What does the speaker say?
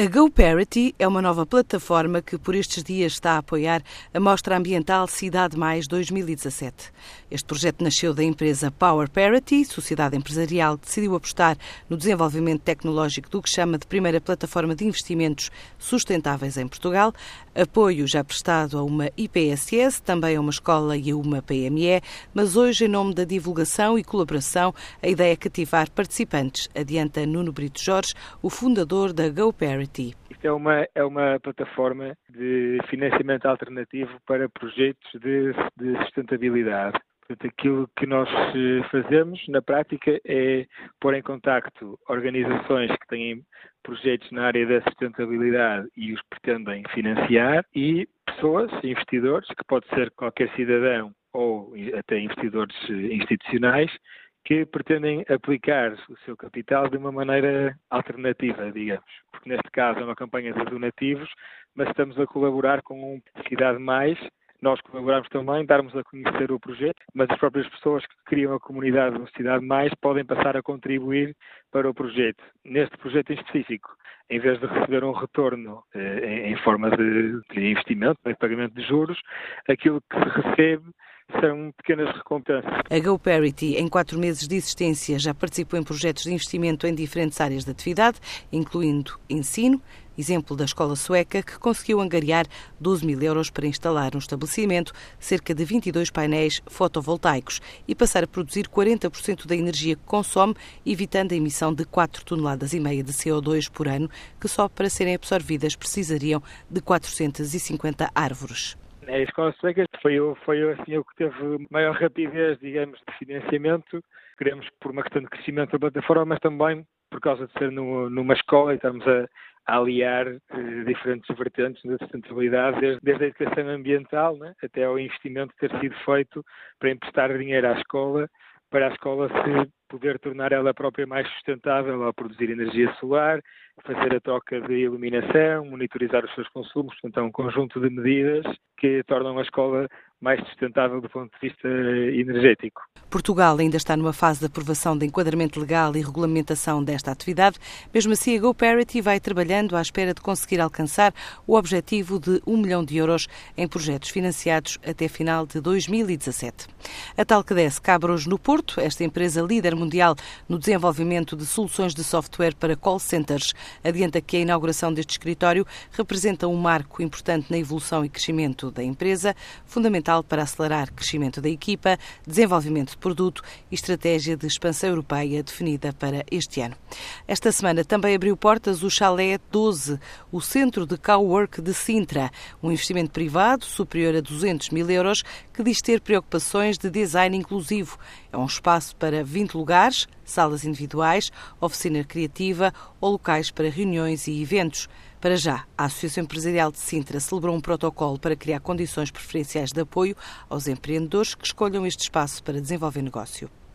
A GoParity é uma nova plataforma que por estes dias está a apoiar a Mostra Ambiental Cidade Mais 2017. Este projeto nasceu da empresa Power Parity, sociedade empresarial que decidiu apostar no desenvolvimento tecnológico do que chama de primeira plataforma de investimentos sustentáveis em Portugal, apoio já prestado a uma IPSS, também a uma escola e a uma PME, mas hoje, em nome da divulgação e colaboração, a ideia é cativar participantes, adianta Nuno Brito Jorge, o fundador da GoParity. Isto é uma, é uma plataforma de financiamento alternativo para projetos de, de sustentabilidade. Portanto, aquilo que nós eh, fazemos na prática é pôr em contacto organizações que têm projetos na área da sustentabilidade e os pretendem financiar e pessoas, investidores, que pode ser qualquer cidadão ou até investidores eh, institucionais, que pretendem aplicar o seu capital de uma maneira alternativa, digamos. Porque neste caso é uma campanha de donativos, mas estamos a colaborar com a Cidade Mais. Nós colaboramos também, darmos a conhecer o projeto, mas as próprias pessoas que criam a comunidade do Cidade Mais podem passar a contribuir para o projeto. Neste projeto em específico, em vez de receber um retorno eh, em, forma de, de investimento, de pagamento de juros, aquilo que se recebe são pequenas recompensas. A GoParity, em quatro meses de existência, já participou em projetos de investimento em diferentes áreas de atividade, incluindo ensino, exemplo da escola sueca, que conseguiu angariar 12 mil euros para instalar no estabelecimento cerca de 22 painéis fotovoltaicos e passar a produzir 40% da energia que consome, evitando a emissão de 4 toneladas e meia de CO2 por ano, que só para serem absorvidas precisariam de 450 árvores. A escola sueca foi, foi assim, o que teve maior rapidez, digamos, de financiamento. Queremos por uma questão de crescimento da plataforma, mas também por causa de ser no, numa escola e estamos a, a aliar eh, diferentes vertentes da sustentabilidade, desde, desde, a educação ambiental né, até ao investimento ter sido feito para emprestar dinheiro à escola, para a escola se poder tornar ela própria mais sustentável ao produzir energia solar, fazer a troca de iluminação, monitorizar os seus consumos, portanto é um conjunto de medidas que tornam a escola mais sustentável do ponto de vista energético. Portugal ainda está numa fase de aprovação de enquadramento legal e regulamentação desta atividade. Mesmo assim, a GoParity vai trabalhando à espera de conseguir alcançar o objetivo de 1 milhão de euros em projetos financiados até final de 2017. A Talcades cabe hoje no Porto, esta empresa líder mundial no desenvolvimento de soluções de software para call centers. Adianta que a inauguração deste escritório representa um marco importante na evolução e crescimento da empresa, fundamental para acelerar crescimento da equipa, desenvolvimento de produto e estratégia de expansão europeia definida para este ano. Esta semana também abriu portas o Chalé 12, o centro de cowork de Sintra, um investimento privado superior a 200 mil euros que diz ter preocupações de design inclusivo. É um espaço para 20 lugares, salas individuais, oficina criativa ou locais para reuniões e eventos. Para já, a Associação Empresarial de Sintra celebrou um protocolo para criar condições preferenciais de apoio aos empreendedores que escolham este espaço para desenvolver negócio.